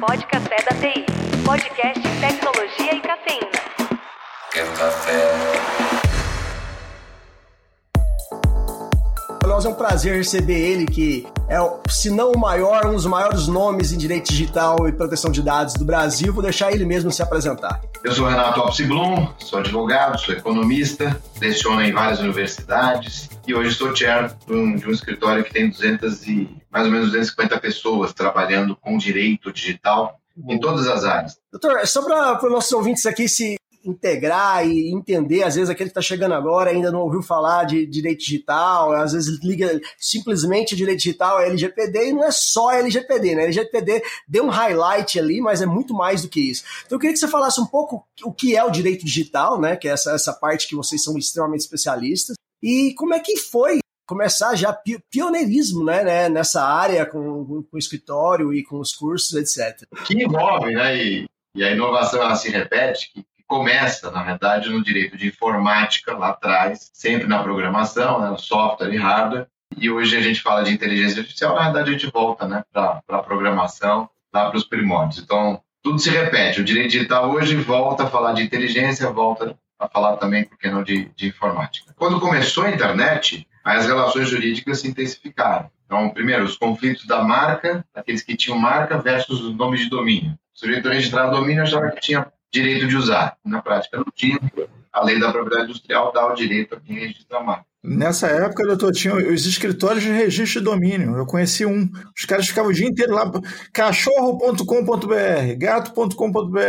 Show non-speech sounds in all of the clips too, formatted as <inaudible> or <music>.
Pode Café da TI. Podcast Tecnologia e Cafeína. Quer café? Nós é um prazer receber ele, que é, se não o maior, um dos maiores nomes em direito digital e proteção de dados do Brasil. Vou deixar ele mesmo se apresentar. Eu sou Renato Opsi Blum, sou advogado, sou economista, leciono em várias universidades e hoje sou chair de um, de um escritório que tem 200 e, mais ou menos 250 pessoas trabalhando com direito digital em todas as áreas. Doutor, só para os nossos ouvintes aqui se integrar e entender, às vezes aquele que está chegando agora ainda não ouviu falar de direito digital, às vezes liga simplesmente direito digital é LGPD e não é só LGPD, né? LGPD deu um highlight ali, mas é muito mais do que isso. Então eu queria que você falasse um pouco o que é o direito digital, né? Que é essa, essa parte que vocês são extremamente especialistas, e como é que foi começar já pioneirismo né, né, nessa área com, com o escritório e com os cursos, etc. Que envolve, né? E, e a inovação ela se repete, que começa, na verdade, no direito de informática lá atrás, sempre na programação, né, software e hardware. E hoje a gente fala de inteligência artificial, na verdade a gente volta né, para a programação, lá para os primórdios. Então, tudo se repete. O direito digital hoje volta a falar de inteligência, volta a falar também, por que não, de, de informática. Quando começou a internet, as relações jurídicas se intensificaram. Então, primeiro, os conflitos da marca, aqueles que tinham marca versus os nomes de domínio. O sujeito registrado domínio achava que tinha direito de usar. Na prática, não tinha. A lei da propriedade industrial dá o direito a quem registra a marca. Nessa época, doutor, tinha os escritórios de registro de domínio. Eu conheci um. Os caras ficavam o dia inteiro lá, cachorro.com.br, gato.com.br.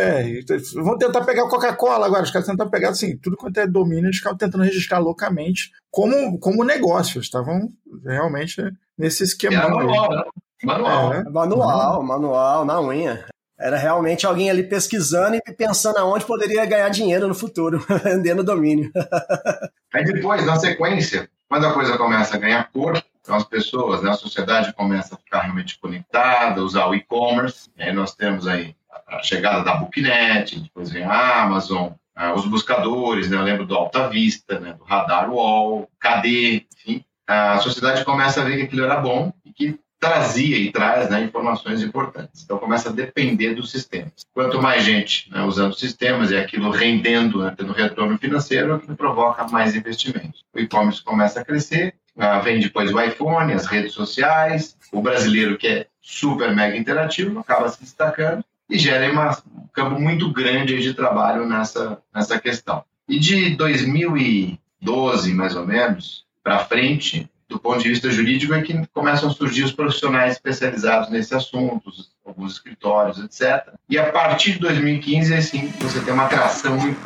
Vão tentar pegar Coca-Cola agora. Os caras tentam pegar, assim, tudo quanto é domínio, eles ficavam tentando registrar localmente como, como negócio. Estavam realmente nesse esquema. Manual, né? Manual. É, manual, manual, na unha. Era realmente alguém ali pesquisando e pensando aonde poderia ganhar dinheiro no futuro, <laughs> vendendo domínio. <laughs> Aí depois, na sequência, quando a coisa começa a ganhar cor, então as pessoas, né, a sociedade começa a ficar realmente conectada, usar o e-commerce. Aí nós temos aí a chegada da Booknet, depois vem a Amazon, ah, os buscadores, né, eu lembro do Alta Vista, né, do Radar Wall, KD, enfim. A sociedade começa a ver que aquilo era bom e que trazia e traz né, informações importantes. Então começa a depender dos sistemas. Quanto mais gente né, usando sistemas e aquilo rendendo, né, tendo retorno financeiro, que provoca mais investimentos. O e-commerce começa a crescer, uh, vem depois o iPhone, as redes sociais, o brasileiro que é super mega interativo acaba se destacando e gera uma, um campo muito grande de trabalho nessa, nessa questão. E de 2012, mais ou menos, para frente, do ponto de vista jurídico é que começam a surgir os profissionais especializados nesse assunto, alguns escritórios, etc. E a partir de 2015, assim, você tem uma atração muito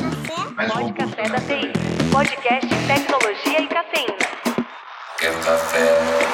mais Pode robusta. Café da TI. Podcast Tecnologia e Cafeína. Quer café?